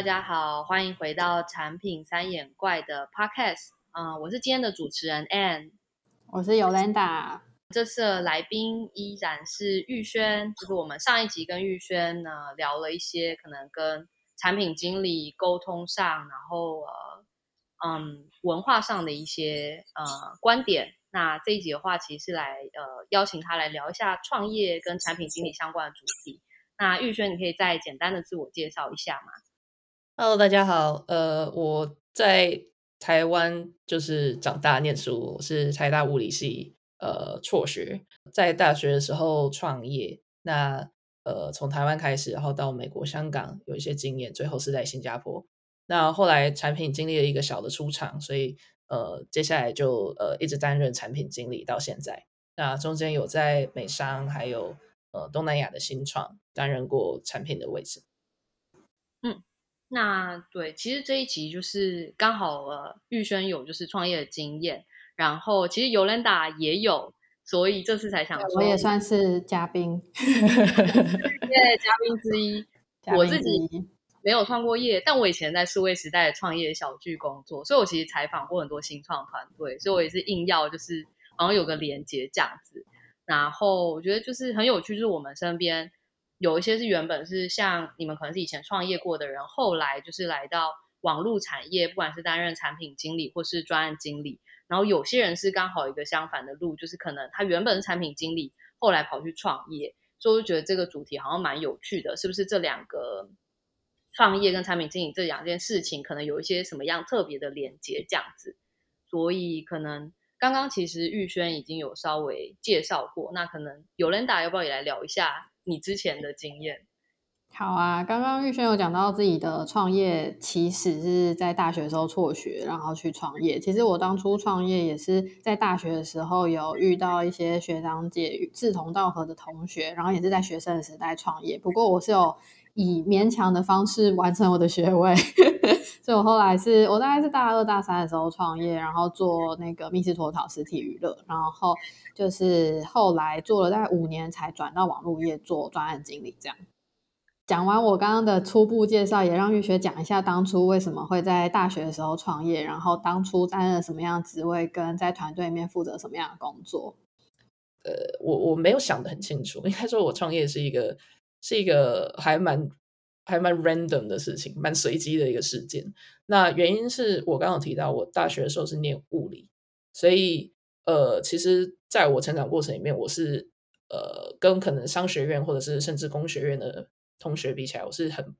大家好，欢迎回到产品三眼怪的 Podcast。嗯、呃，我是今天的主持人 Ann，我是 Yolanda。这次的来宾依然是玉轩，就是我们上一集跟玉轩呢聊了一些可能跟产品经理沟通上，然后呃嗯文化上的一些呃观点。那这一集的话，其实是来呃邀请他来聊一下创业跟产品经理相关的主题。那玉轩，你可以再简单的自我介绍一下吗？Hello，大家好。呃，我在台湾就是长大念书，我是台大物理系呃辍学，在大学的时候创业。那呃从台湾开始，然后到美国、香港有一些经验，最后是在新加坡。那后来产品经历了一个小的出场，所以呃接下来就呃一直担任产品经理到现在。那中间有在美商还有呃东南亚的新创担任过产品的位置。嗯。那对，其实这一集就是刚好呃，玉轩有就是创业的经验，然后其实 Yolanda 也有，所以这次才想说，我也算是嘉宾，对，嘉宾之一。我自己没有创过业，但我以前在数位时代创业小聚工作，所以我其实采访过很多新创团队，所以我也是硬要就是好像有个连接这样子。然后我觉得就是很有趣，就是我们身边。有一些是原本是像你们可能是以前创业过的人，后来就是来到网络产业，不管是担任产品经理或是专案经理。然后有些人是刚好一个相反的路，就是可能他原本是产品经理，后来跑去创业。所以我就觉得这个主题好像蛮有趣的，是不是？这两个创业跟产品经理这两件事情，可能有一些什么样特别的连接这样子。所以可能刚刚其实玉轩已经有稍微介绍过，那可能 Yolanda 要不要也来聊一下？你之前的经验。好啊，刚刚玉轩有讲到自己的创业，其实是在大学的时候辍学，然后去创业。其实我当初创业也是在大学的时候有遇到一些学长姐志同道合的同学，然后也是在学生的时代创业。不过我是有以勉强的方式完成我的学位，所以我后来是我大概是大二大三的时候创业，然后做那个密室脱逃实体娱乐，然后就是后来做了大概五年才转到网络业做专案经理这样。讲完我刚刚的初步介绍，也让玉轩讲一下当初为什么会在大学的时候创业，然后当初担任什么样的职位，跟在团队里面负责什么样的工作。呃，我我没有想得很清楚，应该说我创业是一个是一个还蛮还蛮 random 的事情，蛮随机的一个事件。那原因是我刚刚有提到，我大学的时候是念物理，所以呃，其实在我成长过程里面，我是呃跟可能商学院或者是甚至工学院的。同学比起来，我是很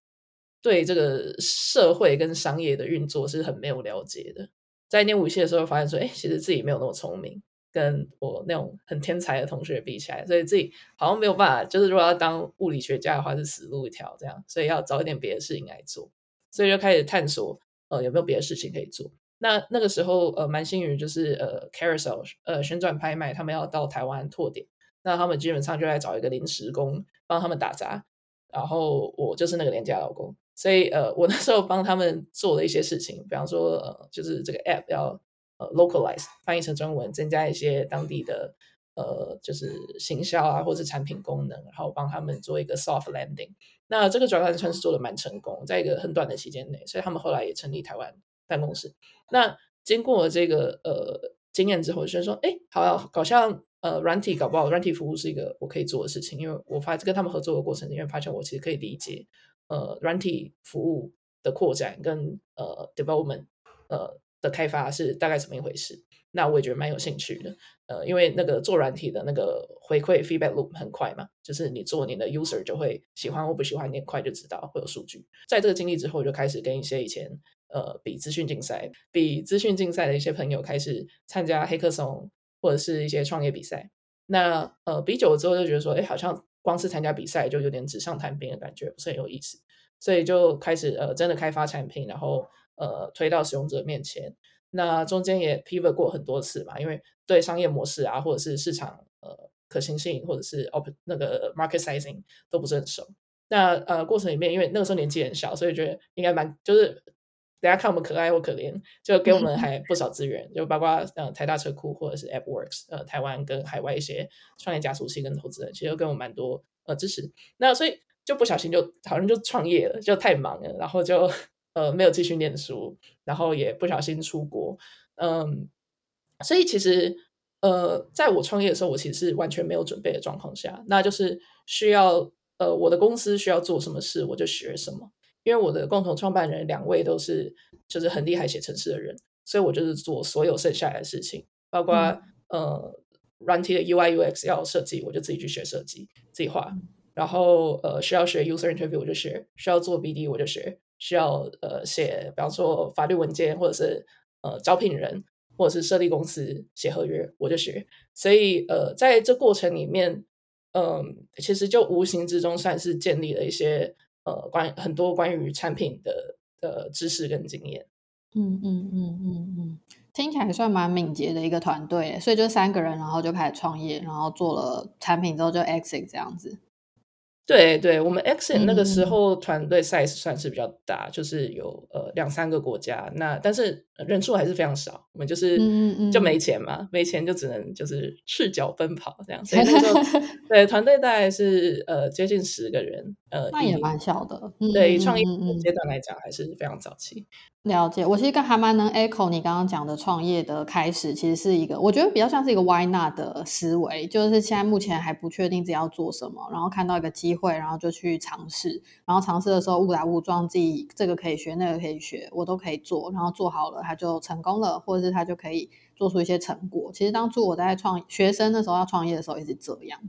对这个社会跟商业的运作是很没有了解的。在念物理系的时候，发现说，哎，其实自己没有那么聪明，跟我那种很天才的同学比起来，所以自己好像没有办法。就是如果要当物理学家的话，是死路一条这样，所以要找一点别的事情来做。所以就开始探索，呃，有没有别的事情可以做。那那个时候，呃，蛮幸运，就是呃，Carousel，呃，旋转拍卖，他们要到台湾拓点，那他们基本上就来找一个临时工帮他们打杂。然后我就是那个廉价劳工，所以呃，我那时候帮他们做了一些事情，比方说呃，就是这个 app 要呃 localize 翻译成中文，增加一些当地的呃，就是行销啊，或者是产品功能，然后帮他们做一个 soft landing。那这个转换算是做的蛮成功，在一个很短的期间内，所以他们后来也成立台湾办公室。那经过这个呃经验之后，就说哎，好像搞像。呃，软体搞不好，软体服务是一个我可以做的事情，因为我发跟他们合作的过程里面，发现我其实可以理解，呃，软体服务的扩展跟呃 development 呃的开发是大概怎么一回事。那我也觉得蛮有兴趣的，呃，因为那个做软体的那个回馈 feedback loop 很快嘛，就是你做你的 user 就会喜欢或不喜欢，你很快就知道会有数据。在这个经历之后，就开始跟一些以前呃比资讯竞赛、比资讯竞赛的一些朋友开始参加黑客松。或者是一些创业比赛，那呃比久了之后就觉得说，哎，好像光是参加比赛就有点纸上谈兵的感觉，不是很有意思，所以就开始呃真的开发产品，然后呃推到使用者面前。那中间也 pivot 过很多次嘛，因为对商业模式啊，或者是市场呃可行性，或者是 op 那个 market sizing 都不是很熟。那呃过程里面，因为那个时候年纪很小，所以觉得应该蛮就是。大家看我们可爱或可怜，就给我们还不少资源，就包括呃台大车库或者是 AppWorks，呃台湾跟海外一些创业加速器跟投资人，其实都给我蛮多呃支持。那所以就不小心就好像就创业了，就太忙了，然后就呃没有继续念书，然后也不小心出国，嗯，所以其实呃在我创业的时候，我其实是完全没有准备的状况下，那就是需要呃我的公司需要做什么事，我就学什么，因为我的共同创办人两位都是就是很厉害写程式的人，所以我就是做所有剩下来的事情，包括、嗯、呃。软体的 UI UX 要设计，我就自己去学设计，自己画。然后呃，需要学 user interview 我就学，需要做 BD 我就学，需要呃写，比方说法律文件或者是呃招聘人或者是设立公司写合约我就学。所以呃，在这过程里面，嗯、其实就无形之中算是建立了一些呃关很多关于产品的的知识跟经验。嗯嗯嗯嗯嗯。听起来算蛮敏捷的一个团队，所以就三个人，然后就开始创业，然后做了产品之后就 exit 这样子。对对，我们 exit 那个时候团队 size 算是比较大，嗯、就是有呃两三个国家，那但是人数还是非常少。我们就是就没钱嘛，没钱就只能就是赤脚奔跑这样。所以那时候 对团队大概是呃接近十个人，呃那也蛮小的。对，创业阶段来讲还是非常早期。了解，我其实刚还蛮能 echo 你刚刚讲的创业的开始，其实是一个我觉得比较像是一个 why not 的思维，就是现在目前还不确定自己要做什么，然后看到一个机会，会然后就去尝试，然后尝试的时候误打误撞，自己这个可以学，那个可以学，我都可以做，然后做好了，他就成功了，或者是他就可以做出一些成果。其实当初我在创学生的时候要创业的时候也是这样。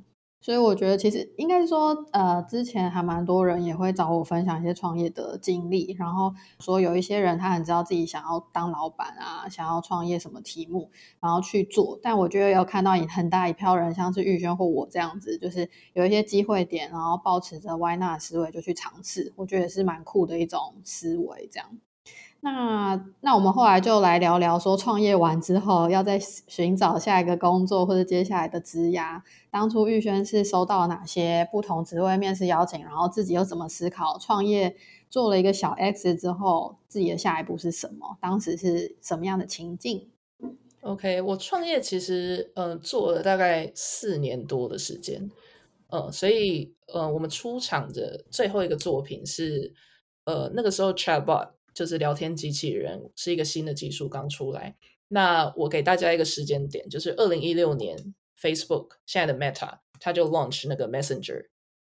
所以我觉得，其实应该说，呃，之前还蛮多人也会找我分享一些创业的经历，然后说有一些人他很知道自己想要当老板啊，想要创业什么题目，然后去做。但我觉得有看到很大一票人，像是玉轩或我这样子，就是有一些机会点，然后抱持着 Why not 思维就去尝试，我觉得也是蛮酷的一种思维，这样。那那我们后来就来聊聊，说创业完之后要再寻找下一个工作或者接下来的职涯。当初玉轩是收到哪些不同职位面试邀请，然后自己又怎么思考创业？做了一个小 X 之后，自己的下一步是什么？当时是什么样的情境？OK，我创业其实嗯、呃、做了大概四年多的时间，呃，所以呃我们出场的最后一个作品是呃那个时候 Chatbot。就是聊天机器人是一个新的技术刚出来。那我给大家一个时间点，就是二零一六年，Facebook 现在的 Meta，它就 launch 那个 Messenger，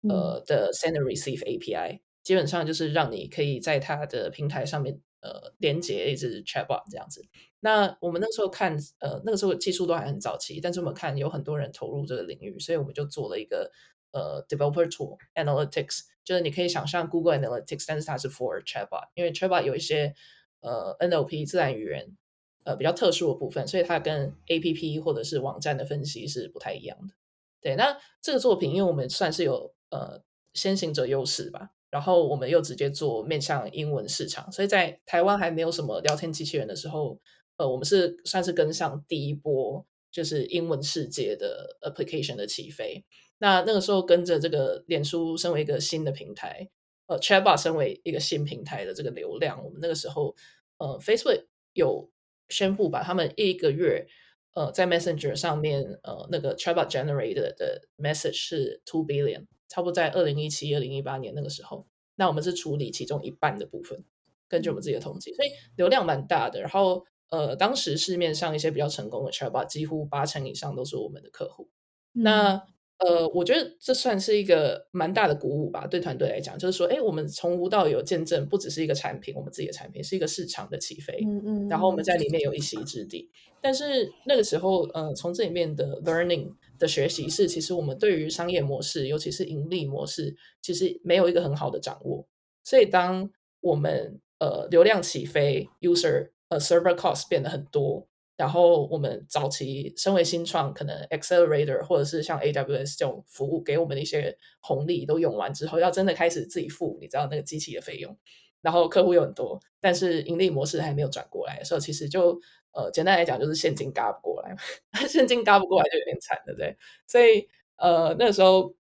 呃的 Send and Receive API，基本上就是让你可以在它的平台上面呃连接一只 Chatbot 这样子。那我们那时候看，呃那个时候技术都还很早期，但是我们看有很多人投入这个领域，所以我们就做了一个呃 Developer Tool Analytics。就是你可以想象 Google Analytics，但是它是 for Chatbot，因为 Chatbot 有一些呃 NLP 自然语言呃比较特殊的部分，所以它跟 APP 或者是网站的分析是不太一样的。对，那这个作品，因为我们算是有呃先行者优势吧，然后我们又直接做面向英文市场，所以在台湾还没有什么聊天机器人的时候，呃，我们是算是跟上第一波就是英文世界的 application 的起飞。那那个时候跟着这个脸书身为一个新的平台，呃，Chatbot 身为一个新平台的这个流量，我们那个时候，呃，Facebook 有宣布把他们一个月，呃，在 Messenger 上面，呃，那个 Chatbot generated 的 message 是 two billion，差不多在二零一七、二零一八年那个时候，那我们是处理其中一半的部分，根据我们自己的统计，所以流量蛮大的。然后，呃，当时市面上一些比较成功的 Chatbot，几乎八成以上都是我们的客户。嗯、那呃，我觉得这算是一个蛮大的鼓舞吧，对团队来讲，就是说，哎，我们从无到有见证，不只是一个产品，我们自己的产品是一个市场的起飞，嗯嗯，然后我们在里面有一席之地。但是那个时候，呃，从这里面的 learning 的学习是，其实我们对于商业模式，尤其是盈利模式，其实没有一个很好的掌握。所以，当我们呃流量起飞，user 呃 server cost 变得很多。然后我们早期身为新创，可能 accelerator 或者是像 AWS 这种服务给我们的一些红利都用完之后，要真的开始自己付，你知道那个机器的费用，然后客户又很多，但是盈利模式还没有转过来的时候，其实就呃简单来讲就是现金轧不过来，现金轧不过来就有点惨，对不对？所以呃那时候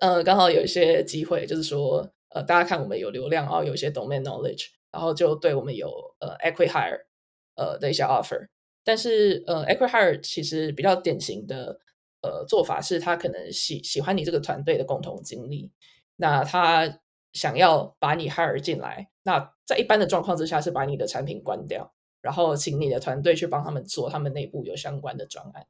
呃刚好有一些机会，就是说呃大家看我们有流量，然后有一些 domain knowledge，然后就对我们有呃 acqui-hire 呃的一些 offer。但是，呃，acqui-hire 其实比较典型的呃做法是，他可能喜喜欢你这个团队的共同经历，那他想要把你 hire 进来。那在一般的状况之下，是把你的产品关掉，然后请你的团队去帮他们做他们内部有相关的专案。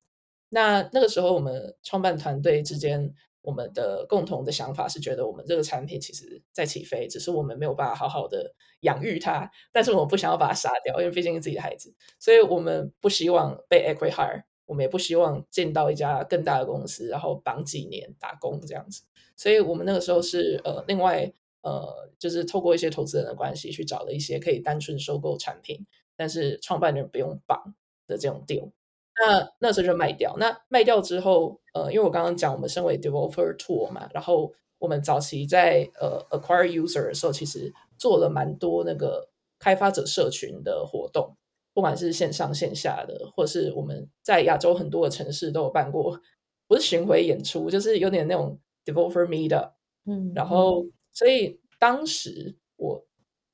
那那个时候，我们创办团队之间，我们的共同的想法是觉得我们这个产品其实在起飞，只是我们没有办法好好的养育它。但是我们不想要把它杀掉，因为毕竟是自己的孩子，所以我们不希望被 acqui-hire，我们也不希望进到一家更大的公司，然后绑几年打工这样子。所以我们那个时候是呃，另外。呃，就是透过一些投资人的关系去找了一些可以单纯收购产品，但是创办人不用绑的这种 deal。那那时候就卖掉。那卖掉之后，呃，因为我刚刚讲我们身为 developer tool 嘛，然后我们早期在呃 acquire user 的时候，其实做了蛮多那个开发者社群的活动，不管是线上线下的，或是我们在亚洲很多的城市都有办过，不是巡回演出，就是有点那种 developer meetup。嗯，然后。所以当时我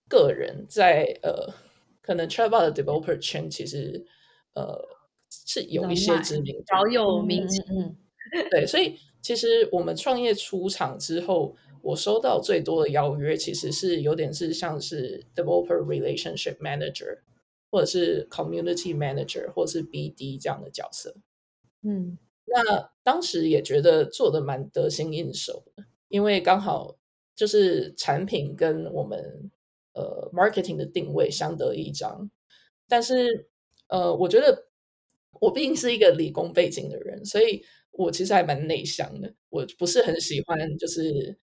个人在呃，可能 Travel 的 developer 圈其实呃是有一些知名度，小有名气。嗯，对，所以其实我们创业出场之后，我收到最多的邀约，其实是有点是像是 developer relationship manager，或者是 community manager，或者是 BD 这样的角色。嗯，那当时也觉得做的蛮得心应手的，因为刚好。就是产品跟我们呃 marketing 的定位相得益彰，但是呃，我觉得我毕竟是一个理工背景的人，所以我其实还蛮内向的。我不是很喜欢就是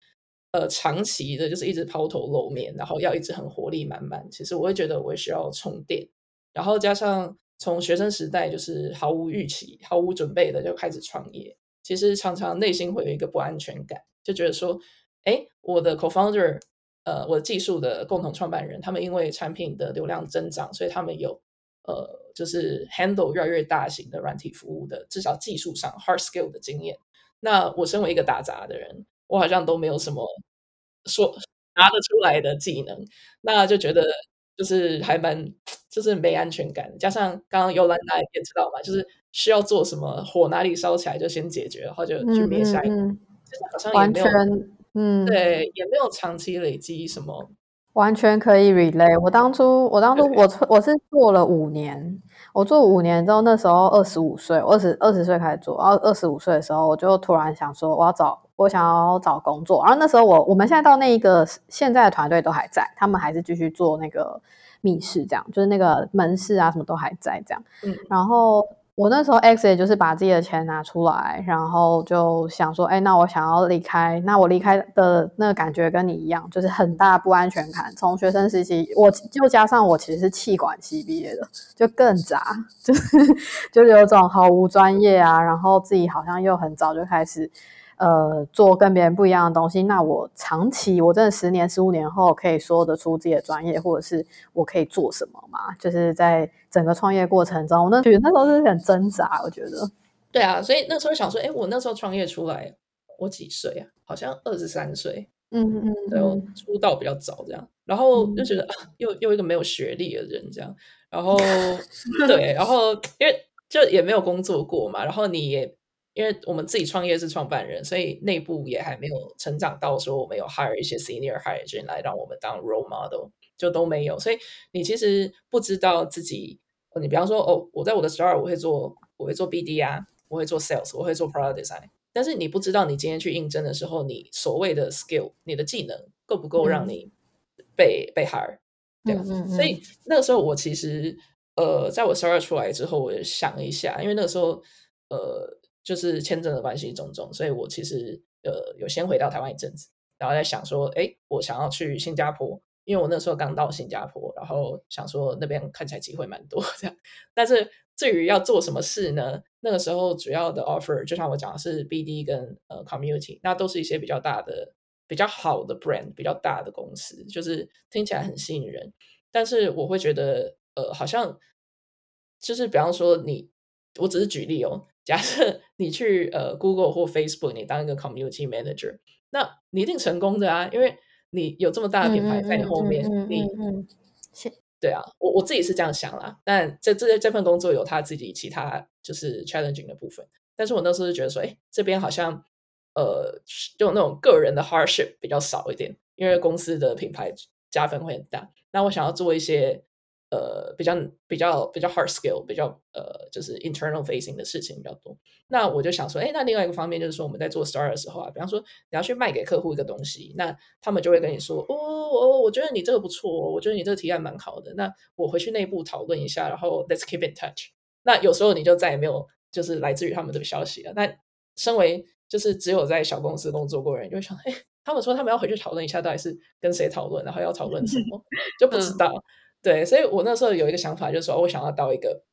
呃长期的，就是一直抛头露面，然后要一直很活力满满。其实我会觉得我需要充电，然后加上从学生时代就是毫无预期、毫无准备的就开始创业，其实常常内心会有一个不安全感，就觉得说。哎，我的 co-founder，呃，我的技术的共同创办人，他们因为产品的流量增长，所以他们有呃，就是 handle 越来越大型的软体服务的，至少技术上 hard skill 的经验。那我身为一个打杂的人，我好像都没有什么说拿得出来的技能，那就觉得就是还蛮就是没安全感。加上刚刚 Yolanda 也知道嘛，就是需要做什么，火哪里烧起来就先解决，然后就去灭下一个，嗯嗯嗯，就是好像也没有。嗯，对，也没有长期累积什么，完全可以 relay。我当初，我当初我，我我是做了五年，我做五年之后，那时候二十五岁，二十二十岁开始做，然后二十五岁的时候，我就突然想说，我要找，我想要找工作。然后那时候我，我们现在到那一个现在的团队都还在，他们还是继续做那个密室，这样，就是那个门市啊，什么都还在这样。嗯，然后。我那时候，X 也就是把自己的钱拿出来，然后就想说，哎，那我想要离开，那我离开的那个感觉跟你一样，就是很大不安全感。从学生时期，我就加上我其实是气管系毕业的，就更杂，就是就是有种毫无专业啊，然后自己好像又很早就开始。呃，做跟别人不一样的东西，那我长期，我真的十年、十五年后可以说得出自己的专业，或者是我可以做什么吗？就是在整个创业过程中，我那 觉得那时候是很挣扎，我觉得。对啊，所以那时候想说，哎，我那时候创业出来，我几岁啊？好像二十三岁。嗯嗯嗯，对，我出道比较早，这样，然后就觉得、嗯、啊，又又一个没有学历的人，这样，然后对，然后因为就也没有工作过嘛，然后你也。因为我们自己创业是创办人，所以内部也还没有成长到说我们有 hire 一些 senior hire 进来让我们当 role model，就都没有。所以你其实不知道自己，你比方说哦，我在我的 start 我会做我会做 BD 啊，我会做 sales，我会做 product design，但是你不知道你今天去应征的时候，你所谓的 skill，你的技能够不够让你被、嗯、被 hire，对吧？嗯嗯嗯，所以那个时候我其实呃，在我 start 出来之后，我想了一下，因为那个时候呃。就是签证的关系种种，所以我其实呃有先回到台湾一阵子，然后在想说，哎，我想要去新加坡，因为我那时候刚到新加坡，然后想说那边看起来机会蛮多这样。但是至于要做什么事呢？那个时候主要的 offer 就像我讲的是 BD 跟呃 community，那都是一些比较大的、比较好的 brand、比较大的公司，就是听起来很吸引人。但是我会觉得，呃，好像就是比方说你，我只是举例哦。假设你去呃 Google 或 Facebook，你当一个 Community Manager，那你一定成功的啊，因为你有这么大的品牌在你后面，嗯、你是、对啊，我我自己是这样想啦。但这这这份工作有他自己其他就是 challenging 的部分，但是我那时候就觉得说，哎，这边好像呃就那种个人的 hardship 比较少一点，因为公司的品牌加分会很大。那我想要做一些。呃，比较比较比较 hard skill，比较呃，就是 internal facing 的事情比较多。那我就想说，哎，那另外一个方面就是说，我们在做 start 的时候啊，比方说你要去卖给客户一个东西，那他们就会跟你说，哦，我我觉得你这个不错，我觉得你这个提案蛮好的。那我回去内部讨论一下，然后 let's keep in touch。那有时候你就再也没有就是来自于他们这个消息了。那身为就是只有在小公司工作过的人，就会想，哎，他们说他们要回去讨论一下，到底是跟谁讨论，然后要讨论什么，就不知道。嗯对，所以我那时候有一个想法，就是说我想要到一个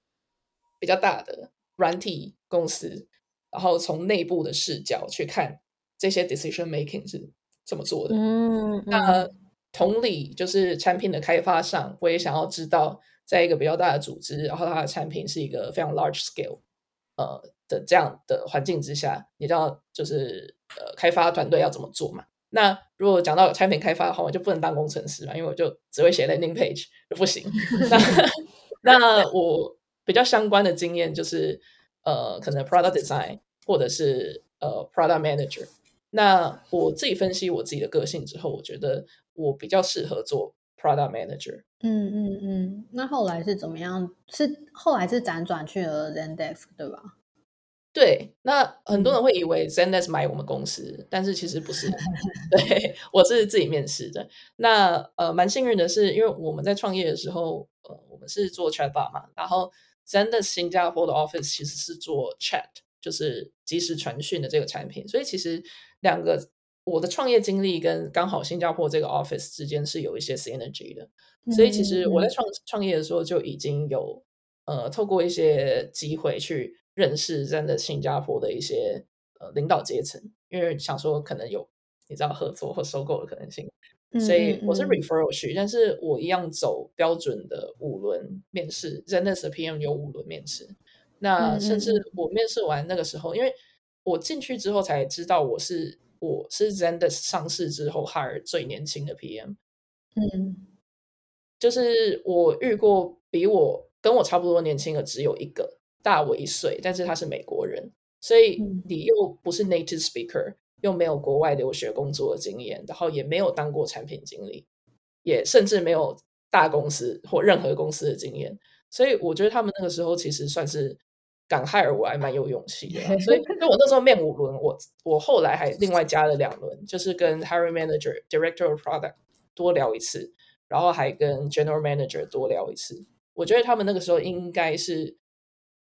比较大的软体公司，然后从内部的视角去看这些 decision making 是怎么做的。嗯，那同理，就是产品的开发上，我也想要知道，在一个比较大的组织，然后它的产品是一个非常 large scale，呃的这样的环境之下，你知道，就是呃开发团队要怎么做嘛？那如果讲到产品开发的话，我就不能当工程师嘛，因为我就只会写 landing page 就不行。那 那我比较相关的经验就是呃，可能 product design 或者是呃 product manager。那我自己分析我自己的个性之后，我觉得我比较适合做 product manager。嗯嗯嗯。那后来是怎么样？是后来是辗转去了 Zendesk 对吧？对，那很多人会以为 Zendesk 买我们公司，但是其实不是。对，我是自己面试的。那呃，蛮幸运的是，因为我们在创业的时候，呃，我们是做 Chatbot 嘛，然后 Zendesk 新加坡的 Office 其实是做 Chat，就是即时传讯的这个产品。所以其实两个我的创业经历跟刚好新加坡这个 Office 之间是有一些 synergy 的。所以其实我在创创业的时候就已经有呃，透过一些机会去。认识真的新加坡的一些呃领导阶层，因为想说可能有你知道合作或收购的可能性，所以我是 referral 去，但是我一样走标准的五轮面试，Zendesk 的 PM 有五轮面试，那甚至我面试完那个时候，因为我进去之后才知道我是我是 Zendesk 上市之后 hire 最年轻的 PM，嗯，就是我遇过比我跟我差不多年轻的只有一个。大我一岁，但是他是美国人，所以你又不是 native speaker，又没有国外留学工作的经验，然后也没有当过产品经理，也甚至没有大公司或任何公司的经验，所以我觉得他们那个时候其实算是敢 hire 我还蛮有勇气的。所以，就我那时候面五轮，我我后来还另外加了两轮，就是跟 hiring manager、director of product 多聊一次，然后还跟 general manager 多聊一次。我觉得他们那个时候应该是。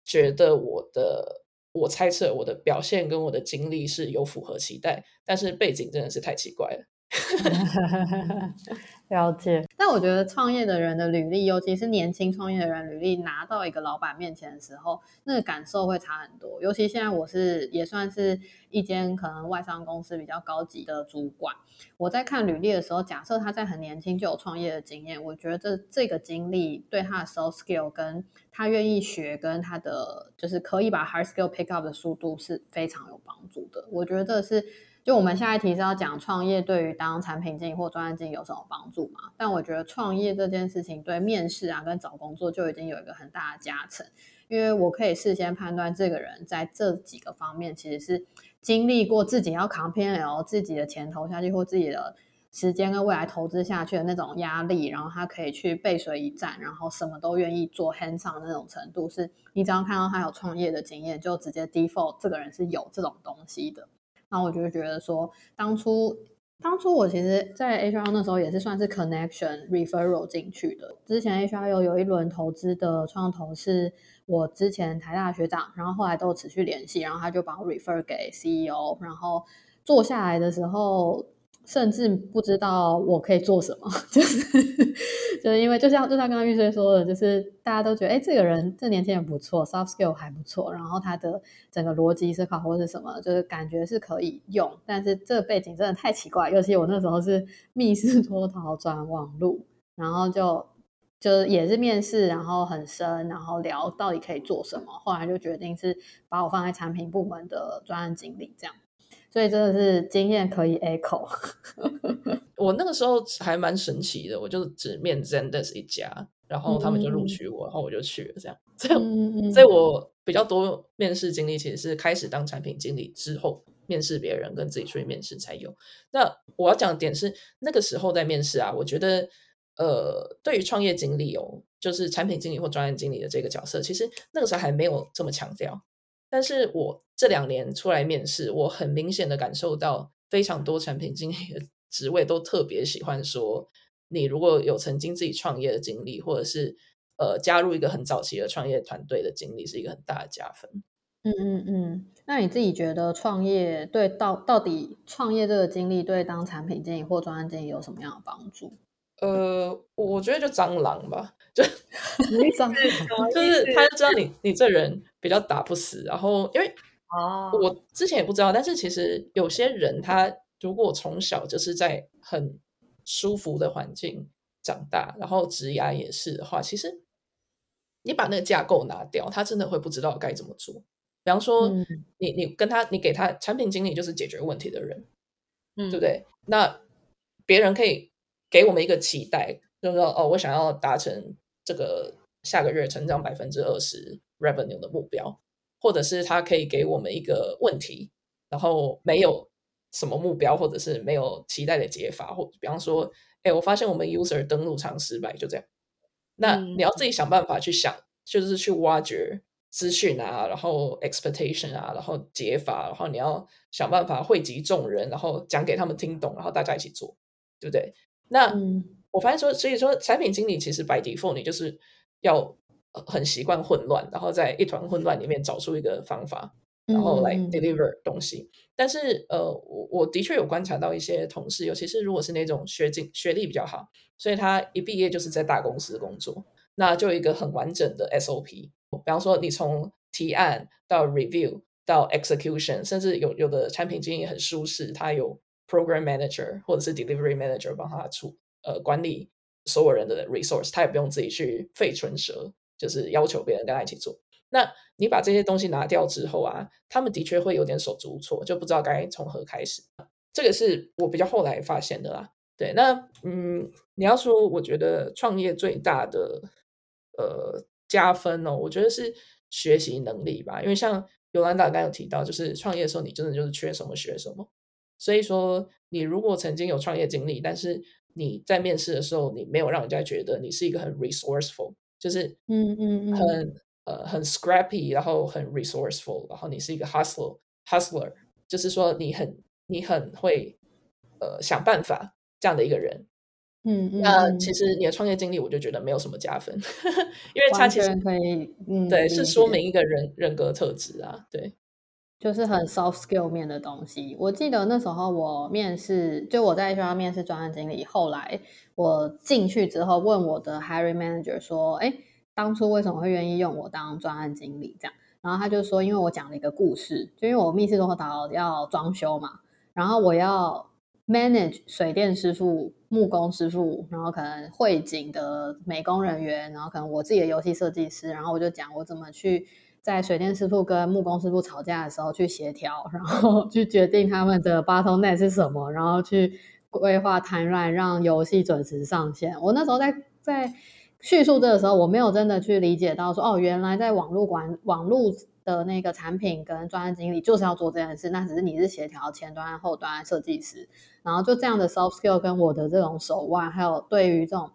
觉得我的，我猜测我的表现跟我的经历是有符合期待，但是背景真的是太奇怪了。了解，我觉得创业的人的履历，尤其是年轻创业的人履历，拿到一个老板面前的时候，那个感受会差很多。尤其现在我是也算是一间可能外商公司比较高级的主管，我在看履历的时候，假设他在很年轻就有创业的经验，我觉得这这个经历对他的 soft skill 跟他愿意学，跟他的就是可以把 hard skill pick up 的速度是非常有帮助的。我觉得这是。就我们下一题是要讲创业对于当产品经理或专案经理有什么帮助嘛？但我觉得创业这件事情对面试啊跟找工作就已经有一个很大的加成，因为我可以事先判断这个人在这几个方面其实是经历过自己要扛 P&L 自己的钱投下去或自己的时间跟未来投资下去的那种压力，然后他可以去背水一战，然后什么都愿意做 hands on 那种程度，是你只要看到他有创业的经验，就直接 default 这个人是有这种东西的。那我就觉得说，当初当初我其实，在 HR 那时候也是算是 connection referral 进去的。之前 HR 有有一轮投资的创投是我之前台大学长，然后后来都有持续联系，然后他就把我 refer 给 CEO，然后坐下来的时候。甚至不知道我可以做什么，就是就是因为就像就像刚刚玉穗说的，就是大家都觉得哎，这个人这年轻人不错，soft skill 还不错，然后他的整个逻辑思考或者什么，就是感觉是可以用。但是这个背景真的太奇怪，尤其我那时候是 密室脱逃转网路，然后就就也是面试，然后很深，然后聊到底可以做什么，后来就决定是把我放在产品部门的专案经理这样。所以真的是经验可以 echo。我那个时候还蛮神奇的，我就只面 Zendesk 一家，然后他们就录取我，然后我就去了。这样，这样，所以我比较多面试经历其实是开始当产品经理之后面试别人，跟自己出去面试才有。那我要讲的点是，那个时候在面试啊，我觉得，呃，对于创业经理哦，就是产品经理或专案经理的这个角色，其实那个时候还没有这么强调。但是我这两年出来面试，我很明显的感受到，非常多产品经理的职位都特别喜欢说，你如果有曾经自己创业的经历，或者是呃加入一个很早期的创业团队的经历，是一个很大的加分。嗯嗯嗯，那你自己觉得创业对到到底创业这个经历对当产品经理或专案经理有什么样的帮助？呃，我觉得就蟑螂吧，就 蟑螂，就是他就知道你你这人比较打不死，然后因为哦，我之前也不知道，但是其实有些人他如果从小就是在很舒服的环境长大，然后职涯也是的话，其实你把那个架构拿掉，他真的会不知道该怎么做。比方说，嗯、你你跟他，你给他产品经理就是解决问题的人，嗯，对不对？那别人可以给我们一个期待，就是说，哦，我想要达成这个下个月成长百分之二十 revenue 的目标，或者是他可以给我们一个问题，然后没有什么目标，或者是没有期待的解法，或比方说，哎，我发现我们 user 登录常失败，就这样。那你要自己想办法去想，就是去挖掘。资讯啊，然后 expectation 啊，然后解法，然后你要想办法汇集众人，然后讲给他们听懂，然后大家一起做，对不对？那、嗯、我发现说，所以说产品经理其实 by default 你就是要很习惯混乱，然后在一团混乱里面找出一个方法，然后来 deliver 东西。嗯、但是呃，我我的确有观察到一些同事，尤其是如果是那种学经学历比较好，所以他一毕业就是在大公司工作，那就有一个很完整的 SOP。比方说，你从提案到 review 到 execution，甚至有有的产品经理很舒适，他有 program manager 或者是 delivery manager 帮他处呃管理所有人的 resource，他也不用自己去费唇舌，就是要求别人跟他一起做。那你把这些东西拿掉之后啊，他们的确会有点手足无措，就不知道该从何开始。这个是我比较后来发现的啦。对，那嗯，你要说，我觉得创业最大的呃。加分哦，我觉得是学习能力吧，因为像尤兰达刚刚有提到，就是创业的时候你真的就是缺什么学什么。所以说，你如果曾经有创业经历，但是你在面试的时候你没有让人家觉得你是一个很 resourceful，就是嗯嗯很嗯。呃很 scrappy，然后很 resourceful，然后你是一个 hustler hustler，就是说你很你很会呃想办法这样的一个人。嗯，那其实你的创业经历，我就觉得没有什么加分，因为它其实可以，嗯，对，是说明一个人人格特质啊，对，就是很 soft skill 面的东西。我记得那时候我面试，就我在学校面试专案经理，后来我进去之后问我的 hiring manager 说，哎，当初为什么会愿意用我当专案经理？这样，然后他就说，因为我讲了一个故事，就因为我密室中岛要装修嘛，然后我要 manage 水电师傅。木工师傅，然后可能汇景的美工人员，然后可能我自己的游戏设计师，然后我就讲我怎么去在水电师傅跟木工师傅吵架的时候去协调，然后去决定他们的 bottleneck 是什么，然后去规划 timeline 让游戏准时上线。我那时候在在叙述这个时候，我没有真的去理解到说，哦，原来在网络管网络。的那个产品跟专案经理就是要做这件事，那只是你是协调前端、后端设计师，然后就这样的 soft skill 跟我的这种手腕，还有对于这种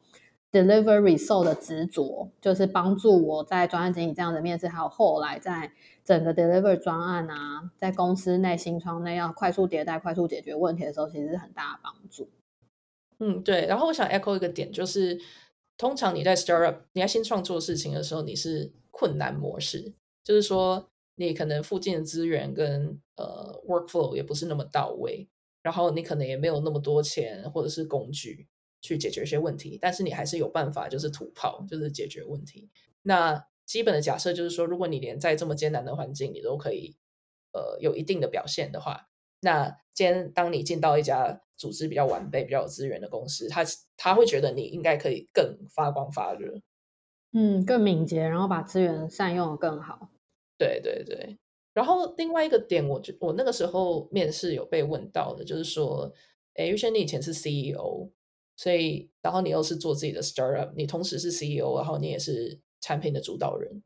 deliver result 的执着，就是帮助我在专案经理这样的面试，还有后来在整个 deliver 专案啊，在公司内新创内要快速迭代、快速解决问题的时候，其实是很大的帮助。嗯，对。然后我想 echo 一个点，就是通常你在 startup，你在新创做事情的时候，你是困难模式。就是说，你可能附近的资源跟呃 workflow 也不是那么到位，然后你可能也没有那么多钱或者是工具去解决一些问题，但是你还是有办法，就是土炮，就是解决问题。那基本的假设就是说，如果你连在这么艰难的环境你都可以呃有一定的表现的话，那今天当你进到一家组织比较完备、比较有资源的公司，他他会觉得你应该可以更发光发热。嗯，更敏捷，然后把资源善用的更好。对对对，然后另外一个点，我就我那个时候面试有被问到的，就是说，哎，玉轩，你以前是 CEO，所以然后你又是做自己的 startup，你同时是 CEO，然后你也是产品的主导人。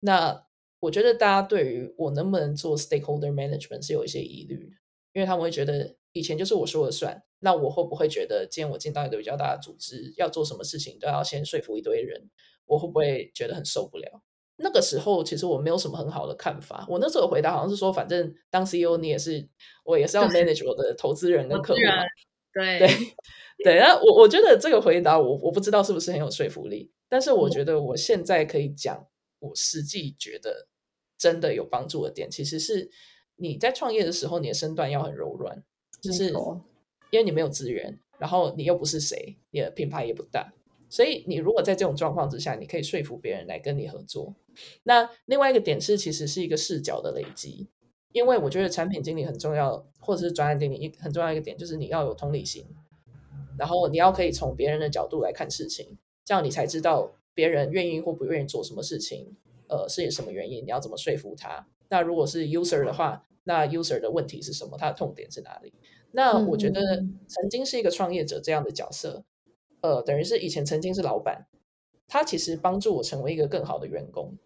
那我觉得大家对于我能不能做 stakeholder management 是有一些疑虑。因为他们会觉得以前就是我说了算，那我会不会觉得今天我进到一个比较大的组织，要做什么事情都要先说服一堆人，我会不会觉得很受不了？那个时候其实我没有什么很好的看法。我那时候的回答好像是说，反正当 CEO 你也是，我也是要 manage 我的投资人跟客户嘛。对对 对，那我我觉得这个回答我我不知道是不是很有说服力，但是我觉得我现在可以讲，我实际觉得真的有帮助的点，其实是你在创业的时候，你的身段要很柔软，就是因为你没有资源，然后你又不是谁，你的品牌也不大。所以，你如果在这种状况之下，你可以说服别人来跟你合作。那另外一个点是，其实是一个视角的累积。因为我觉得产品经理很重要，或者是专案经理一很重要一个点，就是你要有同理心，然后你要可以从别人的角度来看事情，这样你才知道别人愿意或不愿意做什么事情，呃，是有什么原因，你要怎么说服他。那如果是 user 的话，那 user 的问题是什么？他的痛点是哪里？那我觉得曾经是一个创业者这样的角色。呃，等于是以前曾经是老板，他其实帮助我成为一个更好的员工。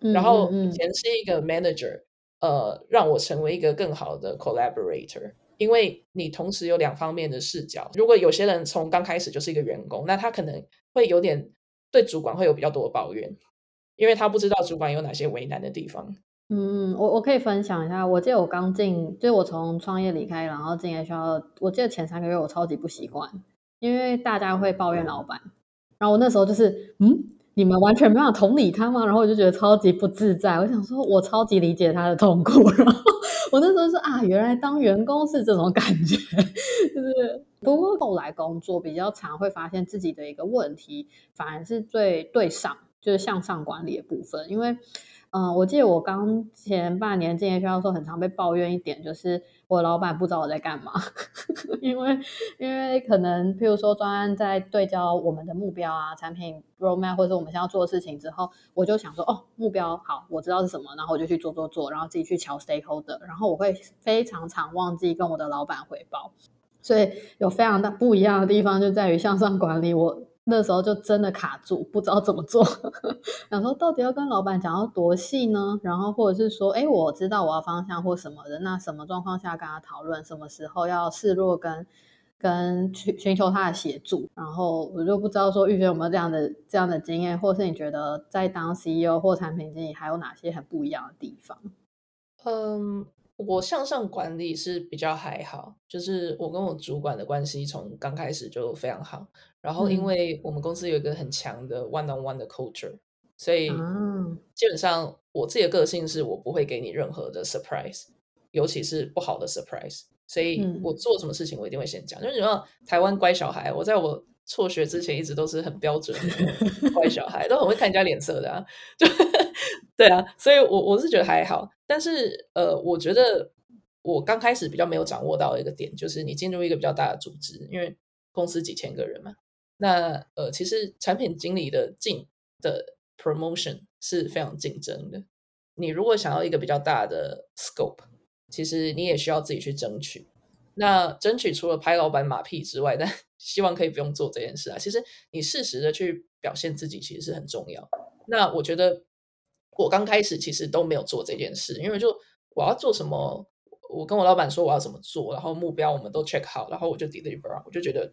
嗯、然后以前是一个 manager，呃，让我成为一个更好的 collaborator。因为你同时有两方面的视角。如果有些人从刚开始就是一个员工，那他可能会有点对主管会有比较多的抱怨，因为他不知道主管有哪些为难的地方。嗯，我我可以分享一下。我记得我刚进，就是我从创业离开，然后进 HR，我记得前三个月我超级不习惯。因为大家会抱怨老板，然后我那时候就是，嗯，你们完全没有同理他吗？然后我就觉得超级不自在。我想说，我超级理解他的痛苦。然后我那时候说啊，原来当员工是这种感觉，就是。不过后来工作比较常会发现自己的一个问题，反而是最对上，就是向上管理的部分，因为。嗯，我记得我刚前半年进 HR 的时候，很常被抱怨一点，就是我老板不知道我在干嘛，因为因为可能譬如说专案在对焦我们的目标啊、产品 roadmap 或者是我们现在要做的事情之后，我就想说哦，目标好，我知道是什么，然后我就去做做做，然后自己去敲 stakeholder，然后我会非常常忘记跟我的老板汇报，所以有非常大不一样的地方就在于向上管理我。那时候就真的卡住，不知道怎么做。想说到底要跟老板讲到多细呢？然后或者是说，哎，我知道我要方向或什么的，那什么状况下跟他讨论？什么时候要示弱跟跟寻寻求他的协助？然后我就不知道说玉轩有没有这样的这样的经验，或是你觉得在当 CEO 或产品经理还有哪些很不一样的地方？嗯。我向上管理是比较还好，就是我跟我主管的关系从刚开始就非常好。然后，因为我们公司有一个很强的 one on one 的 culture，所以基本上我自己的个性是我不会给你任何的 surprise，尤其是不好的 surprise。所以我做什么事情我一定会先讲。就是你知道台湾乖小孩，我在我辍学之前一直都是很标准的乖小孩，都很会看人家脸色的啊。就 对啊，所以我我是觉得还好，但是呃，我觉得我刚开始比较没有掌握到一个点，就是你进入一个比较大的组织，因为公司几千个人嘛，那呃，其实产品经理的进的 promotion 是非常竞争的。你如果想要一个比较大的 scope，其实你也需要自己去争取。那争取除了拍老板马屁之外，但希望可以不用做这件事啊。其实你适时的去表现自己，其实是很重要。那我觉得。我刚开始其实都没有做这件事，因为就我要做什么，我跟我老板说我要怎么做，然后目标我们都 check 好，然后我就 deliver。我就觉得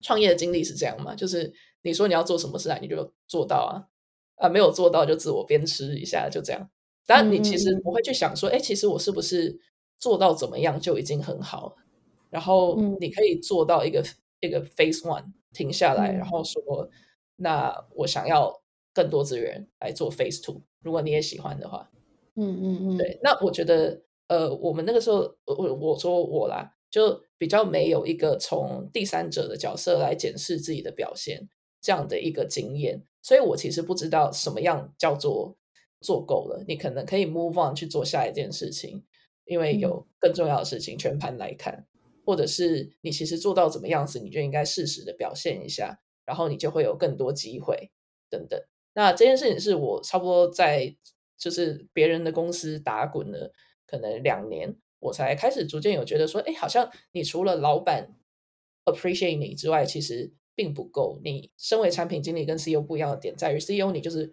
创业的经历是这样嘛，就是你说你要做什么事啊，你就做到啊，啊没有做到就自我鞭笞一下，就这样。但你其实不会去想说，哎、嗯，其实我是不是做到怎么样就已经很好？然后你可以做到一个、嗯、一个 phase one 停下来，然后说，那我想要更多资源来做 phase two。如果你也喜欢的话，嗯嗯嗯，对，那我觉得，呃，我们那个时候，我我说我啦，就比较没有一个从第三者的角色来检视自己的表现这样的一个经验，所以我其实不知道什么样叫做做够了，你可能可以 move on 去做下一件事情，因为有更重要的事情全盘来看，或者是你其实做到怎么样子，你就应该适时的表现一下，然后你就会有更多机会等等。那这件事情是我差不多在就是别人的公司打滚了可能两年，我才开始逐渐有觉得说，哎，好像你除了老板 appreciate 你之外，其实并不够。你身为产品经理跟 CEO 不一样的点在于，CEO 你就是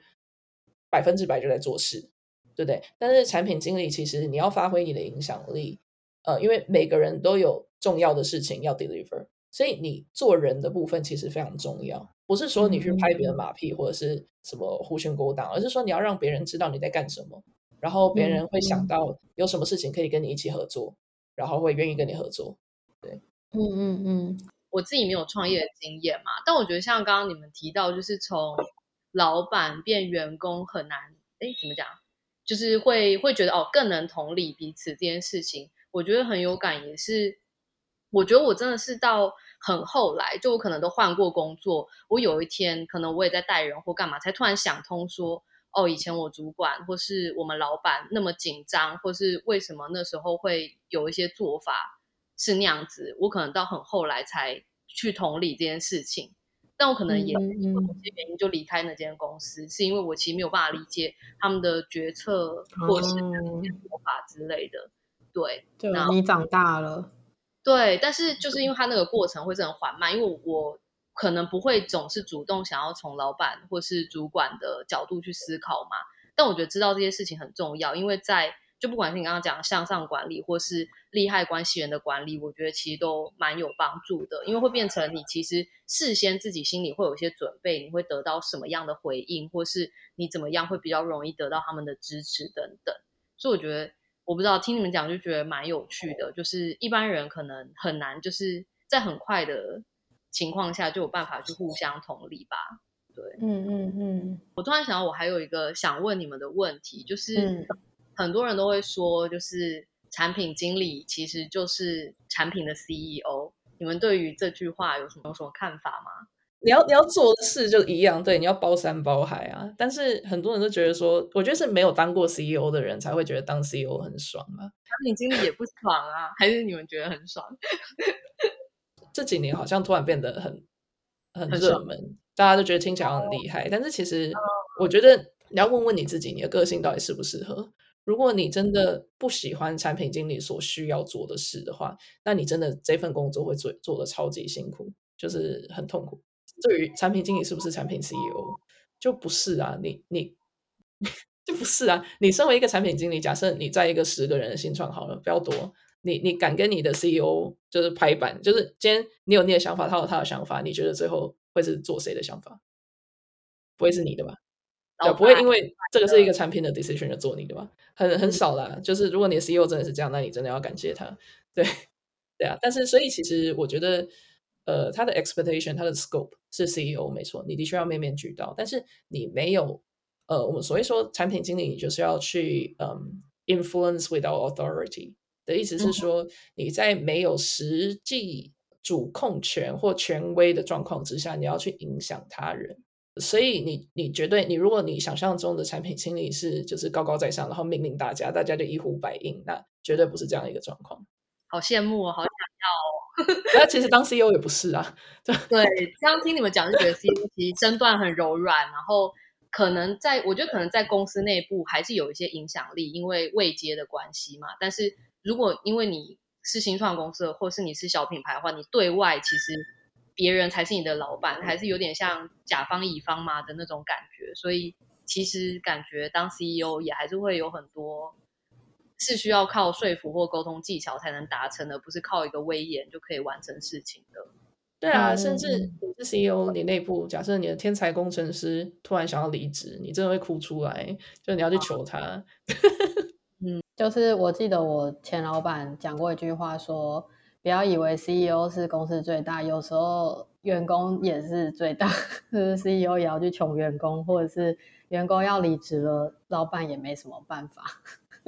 百分之百就在做事，对不对？但是产品经理其实你要发挥你的影响力，呃，因为每个人都有重要的事情要 deliver，所以你做人的部分其实非常重要。不是说你去拍别人马屁或者是什么狐群狗党，而是说你要让别人知道你在干什么，然后别人会想到有什么事情可以跟你一起合作，然后会愿意跟你合作。对，嗯嗯嗯，我自己没有创业的经验嘛，但我觉得像刚刚你们提到，就是从老板变员工很难，哎，怎么讲？就是会会觉得哦，更能同理彼此这件事情，我觉得很有感，也是我觉得我真的是到很后来，就我可能都换过工作，我有一天可能我也在带人或干嘛，才突然想通说，哦，以前我主管或是我们老板那么紧张，或是为什么那时候会有一些做法是那样子，我可能到很后来才去同理这件事情。但我可能也因为某些原因就离开那间公司，嗯、是因为我其实没有办法理解他们的决策或是做法之类的。对，对，你长大了。对，但是就是因为他那个过程会是很缓慢，因为我可能不会总是主动想要从老板或是主管的角度去思考嘛。但我觉得知道这些事情很重要，因为在。就不管是你刚刚讲向上管理，或是利害关系人的管理，我觉得其实都蛮有帮助的，因为会变成你其实事先自己心里会有一些准备，你会得到什么样的回应，或是你怎么样会比较容易得到他们的支持等等。所以我觉得，我不知道听你们讲就觉得蛮有趣的，就是一般人可能很难就是在很快的情况下就有办法去互相同理吧。对，嗯嗯嗯。我突然想到，我还有一个想问你们的问题，就是。嗯很多人都会说，就是产品经理其实就是产品的 CEO。你们对于这句话有什么有什么看法吗？你要你要做的事就一样，对，你要包山包海啊。但是很多人都觉得说，我觉得是没有当过 CEO 的人才会觉得当 CEO 很爽啊。产品经理也不爽啊，还是你们觉得很爽？这几年好像突然变得很很热门，大家都觉得听起来很厉害。但是其实我觉得你要问问你自己，你的个性到底适不适合？如果你真的不喜欢产品经理所需要做的事的话，那你真的这份工作会做做的超级辛苦，就是很痛苦。至于产品经理是不是产品 CEO，就不是啊，你你 就不是啊。你身为一个产品经理，假设你在一个十个人的新创好了，不要多，你你敢跟你的 CEO 就是拍板，就是今天你有你的想法，他有他的想法，你觉得最后会是做谁的想法？不会是你的吧？对，不会因为这个是一个产品的 decision 就做你的吧？很很少啦。就是如果你的 CEO 真的是这样，那你真的要感谢他。对，对啊。但是所以其实我觉得，呃，他的 expectation，他的 scope 是 CEO 没错，你的确要面面俱到。但是你没有，呃，我们所谓说产品经理，你就是要去嗯、um, influence without authority 的意思是说，你在没有实际主控权或权威的状况之下，你要去影响他人。所以你你绝对你如果你想象中的产品经理是就是高高在上，然后命令大家，大家就一呼百应，那绝对不是这样一个状况。好羡慕哦，好想要哦。那其实当 CEO 也不是啊。对，这样听你们讲就觉得 CEO 其实身段很柔软，然后可能在我觉得可能在公司内部还是有一些影响力，因为位阶的关系嘛。但是如果因为你是新创公司，或是你是小品牌的话，你对外其实。别人才是你的老板，还是有点像甲方乙方嘛的那种感觉，所以其实感觉当 CEO 也还是会有很多是需要靠说服或沟通技巧才能达成的，不是靠一个威严就可以完成事情的。对啊，甚至你是 CEO，你内部假设你的天才工程师突然想要离职，你真的会哭出来，就你要去求他。嗯，就是我记得我前老板讲过一句话说。不要以为 CEO 是公司最大，有时候员工也是最大。就是 CEO 也要去穷员工，或者是员工要离职了，老板也没什么办法。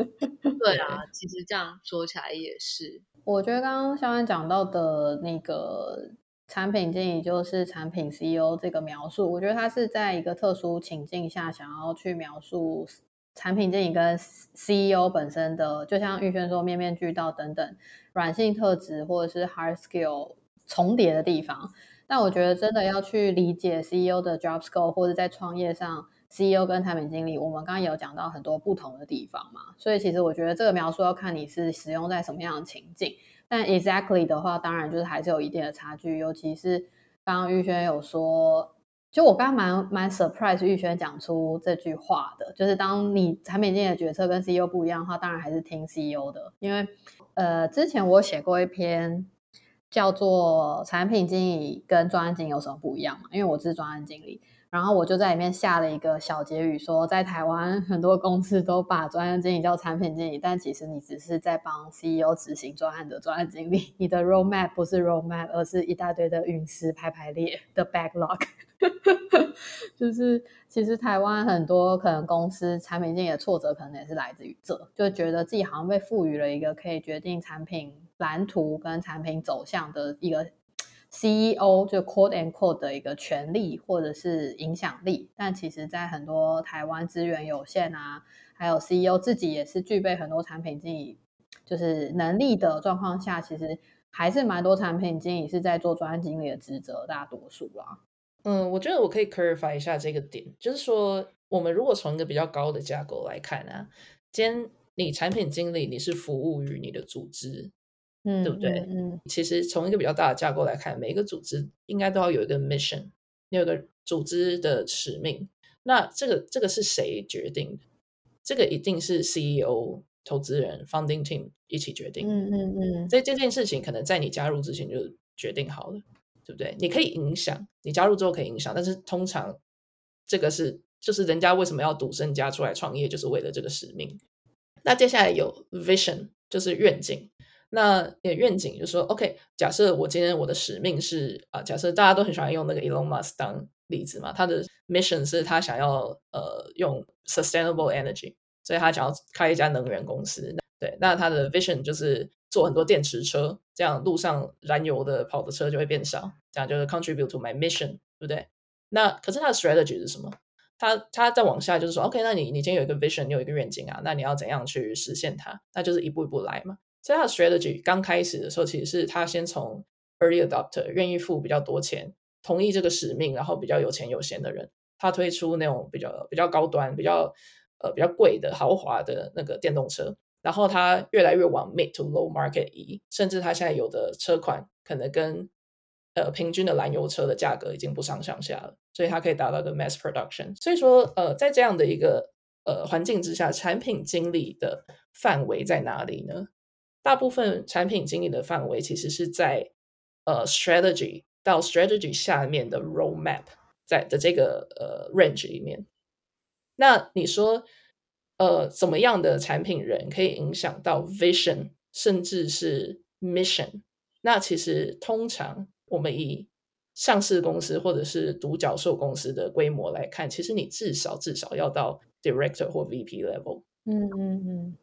对啊，其实这样说起来也是。我觉得刚刚肖安讲到的那个产品经理就是产品 CEO 这个描述，我觉得他是在一个特殊情境下想要去描述。产品经理跟 CEO 本身的，就像玉轩说，面面俱到等等软性特质或者是 hard skill 重叠的地方。但我觉得真的要去理解 CEO 的 job scope，或者在创业上，CEO 跟产品经理，我们刚刚有讲到很多不同的地方嘛。所以其实我觉得这个描述要看你是使用在什么样的情境。但 exactly 的话，当然就是还是有一定的差距，尤其是刚刚玉轩有说。就我刚刚蛮蛮 surprise 玉轩讲出这句话的，就是当你产品经理的决策跟 CEO 不一样的话，当然还是听 CEO 的。因为呃，之前我写过一篇叫做《产品经理跟专案经理有什么不一样》嘛，因为我是专案经理，然后我就在里面下了一个小结语，说在台湾很多公司都把专案经理叫产品经理，但其实你只是在帮 CEO 执行专案的专案经理，你的 roadmap 不是 roadmap，而是一大堆的陨石排排列的 backlog。就是其实台湾很多可能公司产品经理的挫折，可能也是来自于这，就觉得自己好像被赋予了一个可以决定产品蓝图跟产品走向的一个 CEO，就 quote and quote 的一个权利或者是影响力。但其实，在很多台湾资源有限啊，还有 CEO 自己也是具备很多产品经理就是能力的状况下，其实还是蛮多产品经理是在做专案经理的职责，大多数啊。嗯，我觉得我可以 clarify 一下这个点，就是说，我们如果从一个比较高的架构来看啊，今天你产品经理你是服务于你的组织，嗯，对不对？嗯，嗯，其实从一个比较大的架构来看，每一个组织应该都要有一个 mission，有一个组织的使命。那这个这个是谁决定的？这个一定是 CEO、投资人、founding team 一起决定。嗯嗯嗯，所以这件事情可能在你加入之前就决定好了。对不对？你可以影响，你加入之后可以影响，但是通常这个是就是人家为什么要赌身家出来创业，就是为了这个使命。那接下来有 vision，就是愿景。那也愿景就是说，OK，假设我今天我的使命是啊，假设大家都很喜欢用那个 Elon Musk 当例子嘛，他的 mission 是他想要呃用 sustainable energy，所以他想要开一家能源公司。对，那他的 vision 就是。做很多电池车，这样路上燃油的跑的车就会变少，这样就是 contribute to my mission，对不对？那可是他的 strategy 是什么？他他再往下就是说，OK，那你你今天有一个 vision，你有一个愿景啊，那你要怎样去实现它？那就是一步一步来嘛。所以他的 strategy 刚开始的时候，其实是他先从 early adopter，愿意付比较多钱，同意这个使命，然后比较有钱有闲的人，他推出那种比较比较高端、比较呃比较贵的豪华的那个电动车。然后他越来越往 mid to low market 移，甚至他现在有的车款可能跟呃平均的燃油车的价格已经不相上下了，所以它可以达到个 mass production。所以说，呃，在这样的一个呃环境之下，产品经理的范围在哪里呢？大部分产品经理的范围其实是在呃 strategy 到 strategy 下面的 roadmap 在的这个呃 range 里面。那你说？呃，怎么样的产品人可以影响到 vision，甚至是 mission？那其实通常我们以上市公司或者是独角兽公司的规模来看，其实你至少至少要到 director 或 VP level。嗯嗯嗯，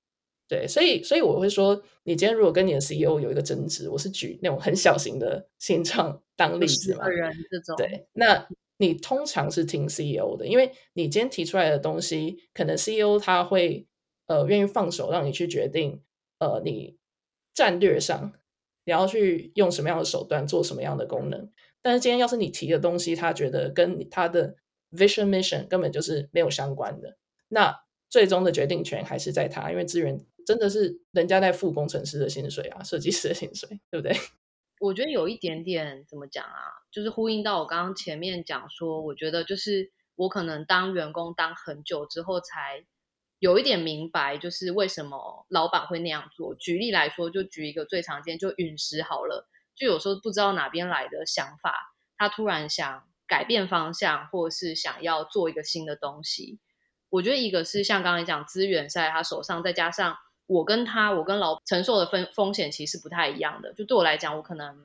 对，所以所以我会说，你今天如果跟你的 CEO 有一个争执，我是举那种很小型的新创当例子嘛，人这种，对，那。你通常是听 CEO 的，因为你今天提出来的东西，可能 CEO 他会呃愿意放手让你去决定，呃，你战略上你要去用什么样的手段做什么样的功能。但是今天要是你提的东西，他觉得跟他的 vision mission 根本就是没有相关的，那最终的决定权还是在他，因为资源真的是人家在付工程师的薪水啊，设计师的薪水，对不对？我觉得有一点点怎么讲啊，就是呼应到我刚刚前面讲说，我觉得就是我可能当员工当很久之后，才有一点明白，就是为什么老板会那样做。举例来说，就举一个最常见，就陨石好了，就有时候不知道哪边来的想法，他突然想改变方向，或者是想要做一个新的东西。我觉得一个是像刚才讲资源在他手上，再加上。我跟他，我跟老承受的风风险其实不太一样的。就对我来讲，我可能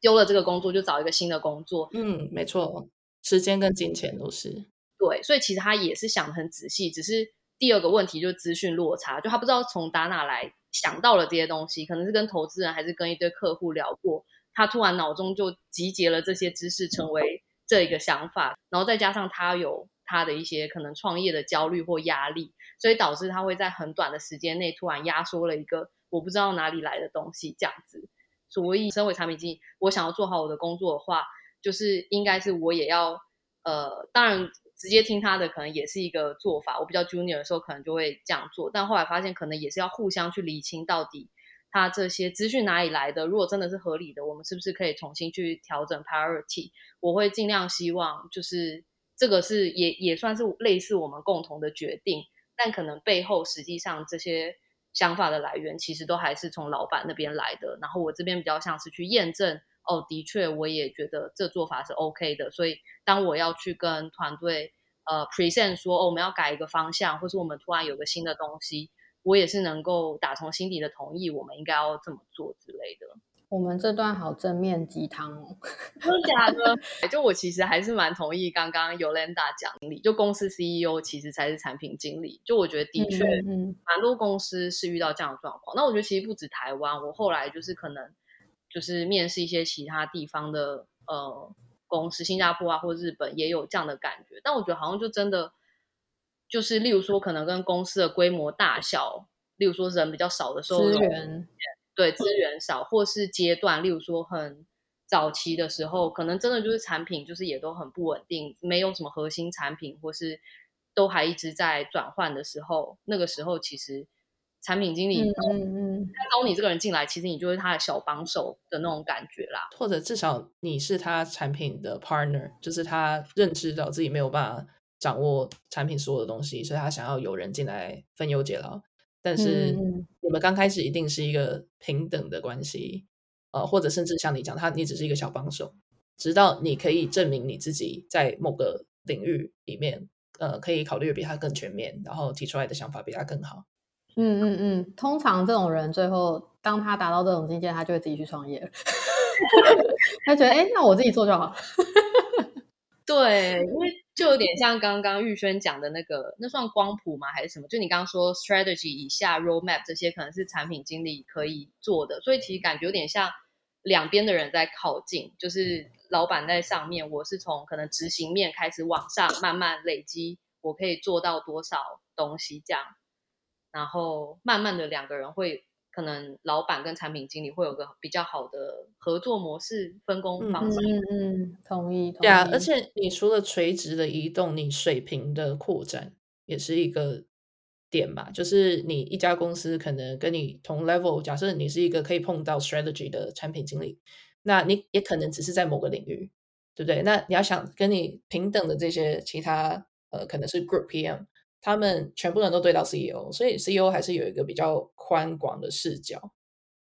丢了这个工作，就找一个新的工作。嗯，没错，时间跟金钱都是。对，所以其实他也是想得很仔细。只是第二个问题就是资讯落差，就他不知道从打哪来想到了这些东西，可能是跟投资人还是跟一堆客户聊过，他突然脑中就集结了这些知识，成为这一个想法。然后再加上他有他的一些可能创业的焦虑或压力。所以导致他会在很短的时间内突然压缩了一个我不知道哪里来的东西，这样子。所以，身为产品经理，我想要做好我的工作的话，就是应该是我也要，呃，当然直接听他的可能也是一个做法。我比较 junior 的时候可能就会这样做，但后来发现可能也是要互相去理清到底他这些资讯哪里来的？如果真的是合理的，我们是不是可以重新去调整 priority？我会尽量希望，就是这个是也也算是类似我们共同的决定，但可能背后实际上这些想法的来源，其实都还是从老板那边来的。然后我这边比较像是去验证，哦，的确我也觉得这做法是 OK 的。所以当我要去跟团队呃 present 说，哦，我们要改一个方向，或是我们突然有个新的东西。我也是能够打从心底的同意，我们应该要这么做之类的。我们这段好正面鸡汤哦，真的假的？就我其实还是蛮同意刚刚 Yolanda 讲理，就公司 CEO 其实才是产品经理。就我觉得的确，蛮多公司是遇到这样的状况。嗯嗯，那我觉得其实不止台湾，我后来就是可能就是面试一些其他地方的呃公司，新加坡啊或日本也有这样的感觉。但我觉得好像就真的。就是，例如说，可能跟公司的规模大小，例如说人比较少的时候，资源对资源少，或是阶段，例如说很早期的时候，可能真的就是产品就是也都很不稳定，没有什么核心产品，或是都还一直在转换的时候，那个时候其实产品经理，嗯嗯，他招你这个人进来，其实你就是他的小帮手的那种感觉啦，或者至少你是他产品的 partner，就是他认知到自己没有办法。掌握产品所有的东西，所以他想要有人进来分忧解劳。但是你们刚开始一定是一个平等的关系，呃，或者甚至像你讲，他你只是一个小帮手，直到你可以证明你自己在某个领域里面，呃，可以考虑比他更全面，然后提出来的想法比他更好。嗯嗯嗯，通常这种人最后当他达到这种境界，他就会自己去创业了。他觉得，哎，那我自己做就好。对，因为。就有点像刚刚玉轩讲的那个，那算光谱吗？还是什么？就你刚刚说 strategy 以下 roadmap 这些，可能是产品经理可以做的。所以其实感觉有点像两边的人在靠近，就是老板在上面，我是从可能执行面开始往上慢慢累积，我可以做到多少东西这样，然后慢慢的两个人会。可能老板跟产品经理会有个比较好的合作模式，分工方式。嗯嗯，同意。对啊，而且你除了垂直的移动，你水平的扩展也是一个点吧。就是你一家公司可能跟你同 level，假设你是一个可以碰到 strategy 的产品经理，那你也可能只是在某个领域，对不对？那你要想跟你平等的这些其他呃，可能是 group PM。他们全部人都对到 CEO，所以 CEO 还是有一个比较宽广的视角。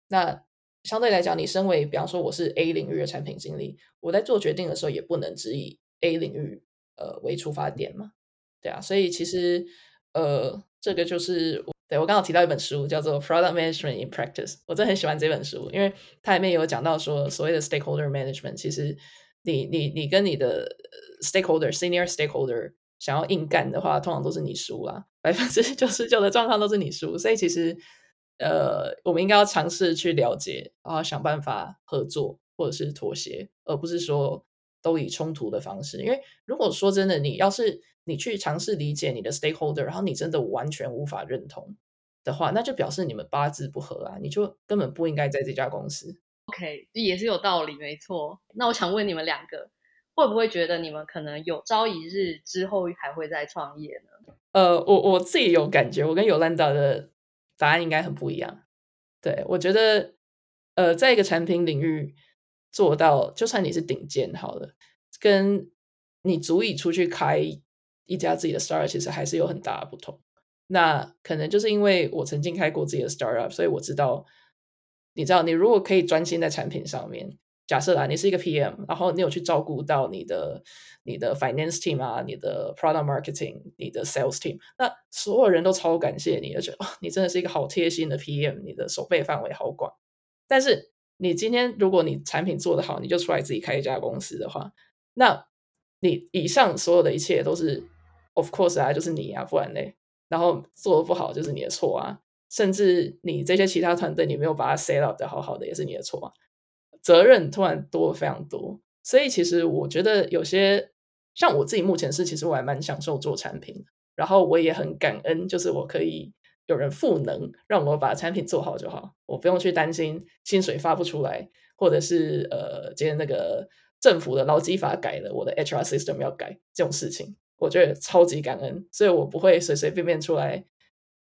那相对来讲，你身为比方说我是 A 领域的产品经理，我在做决定的时候也不能只以 A 领域呃为出发点嘛，对啊。所以其实呃，这个就是对我刚刚提到一本书叫做《Product Management in Practice》，我真的很喜欢这本书，因为它里面有讲到说所谓的 Stakeholder Management，其实你你你跟你的 Stakeholder Senior Stakeholder。想要硬干的话，通常都是你输啦，百分之九十九的状况都是你输。所以其实，呃，我们应该要尝试去了解，然后想办法合作或者是妥协，而不是说都以冲突的方式。因为如果说真的，你要是你去尝试理解你的 stakeholder，然后你真的完全无法认同的话，那就表示你们八字不合啊，你就根本不应该在这家公司。OK，也是有道理，没错。那我想问你们两个。会不会觉得你们可能有朝一日之后还会再创业呢？呃，我我自己有感觉，我跟 Yolanda 的答案应该很不一样。对，我觉得，呃，在一个产品领域做到，就算你是顶尖好了，跟你足以出去开一家自己的 startup，其实还是有很大的不同。那可能就是因为我曾经开过自己的 startup，所以我知道，你知道，你如果可以专心在产品上面。假设啊，你是一个 PM，然后你有去照顾到你的你的 finance team 啊，你的 product marketing，你的 sales team，那所有人都超感谢你，而且哦，你真的是一个好贴心的 PM，你的手背范围好广。但是你今天如果你产品做得好，你就出来自己开一家公司的话，那你以上所有的一切都是 of course 啊，就是你啊，不然嘞，然后做得不好就是你的错啊，甚至你这些其他团队你没有把它 set up 的好好的也是你的错啊。责任突然多非常多，所以其实我觉得有些像我自己目前是，其实我还蛮享受做产品，然后我也很感恩，就是我可以有人赋能，让我把产品做好就好，我不用去担心薪水发不出来，或者是呃，今天那个政府的劳基法改了，我的 HR system 要改这种事情，我觉得超级感恩，所以我不会随随便便出来，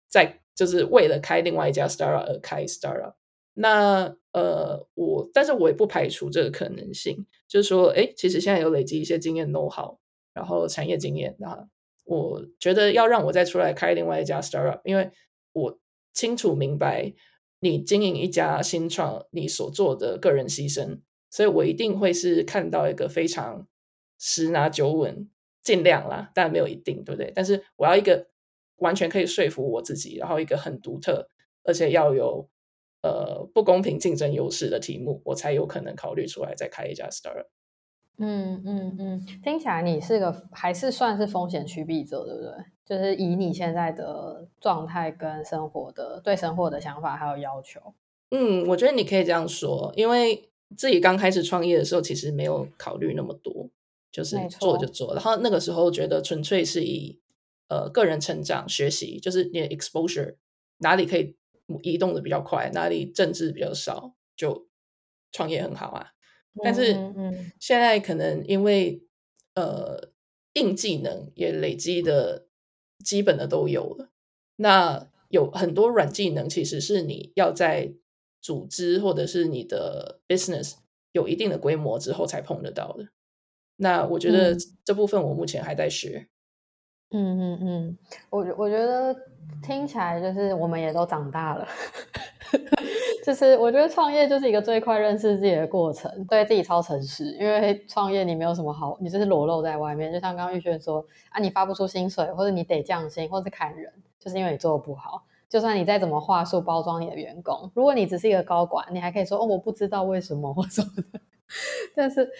在就是为了开另外一家 startup 而开 startup。那呃，我但是我也不排除这个可能性，就是说，哎，其实现在有累积一些经验 know how，然后产业经验，那我觉得要让我再出来开另外一家 startup，因为我清楚明白你经营一家新创，你所做的个人牺牲，所以我一定会是看到一个非常十拿九稳，尽量啦，但没有一定，对不对？但是我要一个完全可以说服我自己，然后一个很独特，而且要有。呃，不公平竞争优势的题目，我才有可能考虑出来再开一家 startup。嗯嗯嗯，听起来你是个还是算是风险趋避者，对不对？就是以你现在的状态跟生活的对生活的想法还有要求。嗯，我觉得你可以这样说，因为自己刚开始创业的时候，其实没有考虑那么多，就是做就做。然后那个时候觉得纯粹是以呃个人成长、学习，就是你的 exposure 哪里可以。移动的比较快，哪里政治比较少，就创业很好啊。但是现在可能因为呃硬技能也累积的基本的都有了，那有很多软技能其实是你要在组织或者是你的 business 有一定的规模之后才碰得到的。那我觉得这部分我目前还在学。嗯嗯嗯，我我觉得听起来就是我们也都长大了，就是我觉得创业就是一个最快认识自己的过程，对自己超诚实，因为创业你没有什么好，你就是裸露在外面，就像刚刚玉轩说啊，你发不出薪水，或者你得降薪，或者是砍人，就是因为你做的不好。就算你再怎么话术包装你的员工，如果你只是一个高管，你还可以说哦，我不知道为什么或什么的，但是。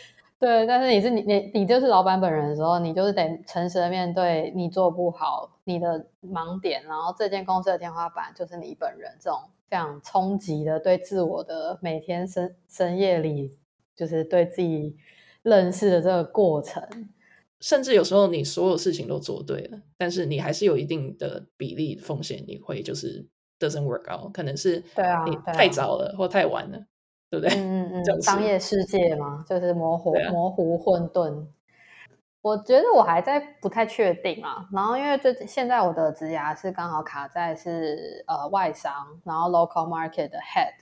对，但是你是你你你就是老板本人的时候，你就是得诚实的面对你做不好你的盲点，然后这间公司的天花板就是你本人这种非常冲击的对自我的每天深深夜里，就是对自己认识的这个过程，甚至有时候你所有事情都做对了，但是你还是有一定的比例风险，你会就是 doesn't work out，可能是对啊，你太早了或太晚了。对不对？嗯 嗯嗯，商业世界嘛，就是模糊、啊、模糊混沌。我觉得我还在不太确定啊。然后因为最现在我的职涯是刚好卡在是呃外商，然后 local market 的 head。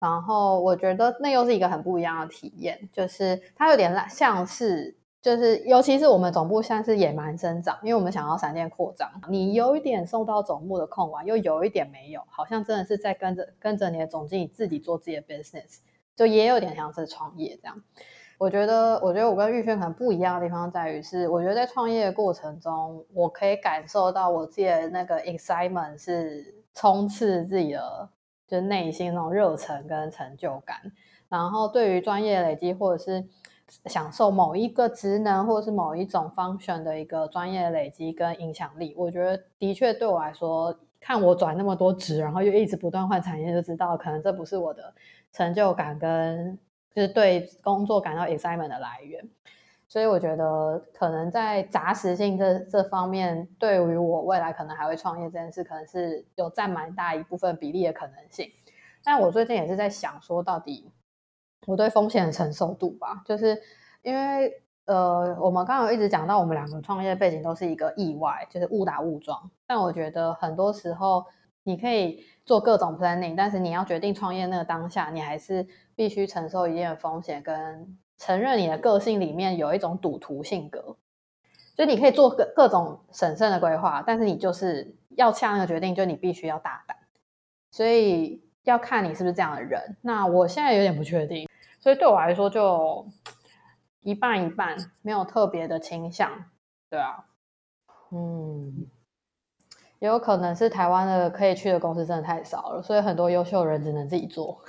然后我觉得那又是一个很不一样的体验，就是它有点像是，就是尤其是我们总部现在是野蛮生长，因为我们想要闪电扩张，你有一点受到总部的控管，又有一点没有，好像真的是在跟着跟着你的总经理自己做自己的 business，就也有点像是创业这样。我觉得，我觉得我跟玉轩可能不一样的地方在于是，我觉得在创业的过程中，我可以感受到我自己的那个 excitement 是冲刺自己的，就是内心那种热忱跟成就感。然后对于专业累积或者是享受某一个职能或者是某一种 function 的一个专业累积跟影响力，我觉得的确对我来说，看我转那么多职，然后又一直不断换产业，就知道可能这不是我的成就感跟就是对工作感到 excitement 的来源。所以我觉得可能在杂食性这这方面，对于我未来可能还会创业这件事，可能是有占蛮大一部分比例的可能性。但我最近也是在想说，到底。我对风险的承受度吧，就是因为呃，我们刚刚一直讲到，我们两个创业背景都是一个意外，就是误打误撞。但我觉得很多时候，你可以做各种 planning，但是你要决定创业那个当下，你还是必须承受一定的风险，跟承认你的个性里面有一种赌徒性格。就你可以做各各种审慎的规划，但是你就是要下那个决定，就你必须要大胆。所以。要看你是不是这样的人，那我现在有点不确定，所以对我来说就一半一半，没有特别的倾向，对啊，嗯，也有可能是台湾的可以去的公司真的太少了，所以很多优秀人只能自己做。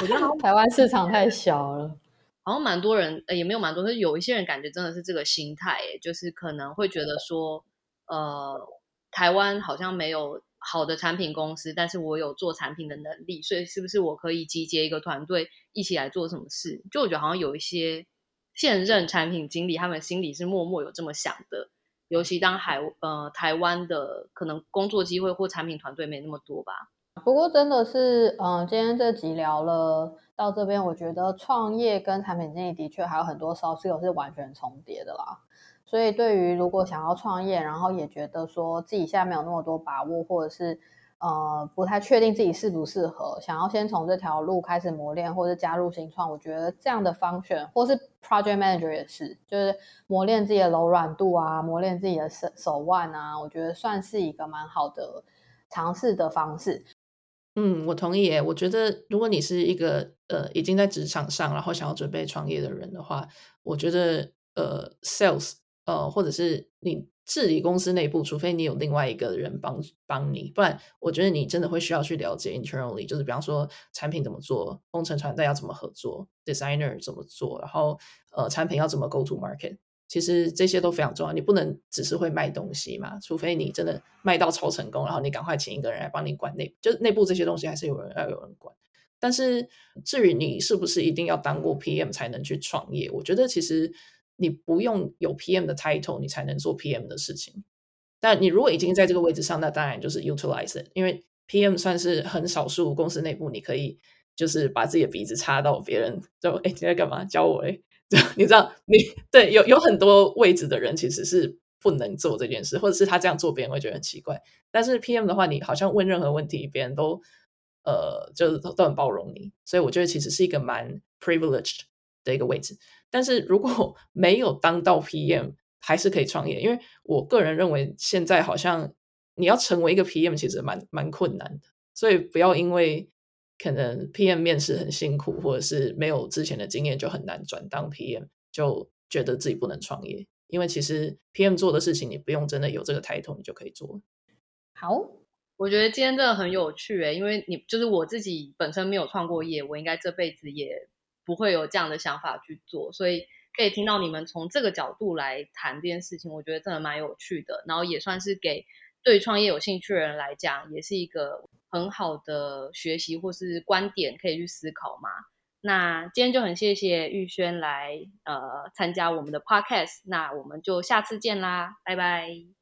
我觉得台湾市场太小了，好像蛮多人，呃，也没有蛮多，是有一些人感觉真的是这个心态，就是可能会觉得说，呃，台湾好像没有。好的产品公司，但是我有做产品的能力，所以是不是我可以集结一个团队一起来做什么事？就我觉得好像有一些现任产品经理，他们心里是默默有这么想的。尤其当海呃台湾的可能工作机会或产品团队没那么多吧。不过真的是，嗯、今天这集聊了到这边，我觉得创业跟产品经理的确还有很多 soft skill 是完全重叠的啦。所以，对于如果想要创业，然后也觉得说自己现在没有那么多把握，或者是呃不太确定自己适不适合，想要先从这条路开始磨练，或者加入新创，我觉得这样的方选，或是 project manager 也是，就是磨练自己的柔软度啊，磨练自己的手手腕啊，我觉得算是一个蛮好的尝试的方式。嗯，我同意耶。我觉得如果你是一个呃已经在职场上，然后想要准备创业的人的话，我觉得呃 sales 呃或者是你治理公司内部，除非你有另外一个人帮帮你，不然我觉得你真的会需要去了解 internally，就是比方说产品怎么做，工程团队要怎么合作，designer 怎么做，然后呃产品要怎么 go to market。其实这些都非常重要，你不能只是会卖东西嘛，除非你真的卖到超成功，然后你赶快请一个人来帮你管内，就内部这些东西还是有人要有人管。但是至于你是不是一定要当过 PM 才能去创业，我觉得其实你不用有 PM 的 title，你才能做 PM 的事情。但你如果已经在这个位置上，那当然就是 utilize it，因为 PM 算是很少数公司内部你可以就是把自己的鼻子插到别人就哎，你在干嘛？教我哎。你知道，你对有有很多位置的人其实是不能做这件事，或者是他这样做，别人会觉得很奇怪。但是 PM 的话，你好像问任何问题，别人都呃，就都很包容你。所以我觉得其实是一个蛮 privileged 的一个位置。但是如果 没有当到 PM，还是可以创业，因为我个人认为现在好像你要成为一个 PM，其实蛮蛮困难的。所以不要因为。可能 PM 面试很辛苦，或者是没有之前的经验就很难转当 PM，就觉得自己不能创业。因为其实 PM 做的事情，你不用真的有这个 title，你就可以做。好，我觉得今天真的很有趣诶，因为你就是我自己本身没有创过业，我应该这辈子也不会有这样的想法去做，所以可以听到你们从这个角度来谈这件事情，我觉得真的蛮有趣的。然后也算是给对创业有兴趣的人来讲，也是一个。很好的学习或是观点可以去思考嘛。那今天就很谢谢玉轩来呃参加我们的 podcast，那我们就下次见啦，拜拜。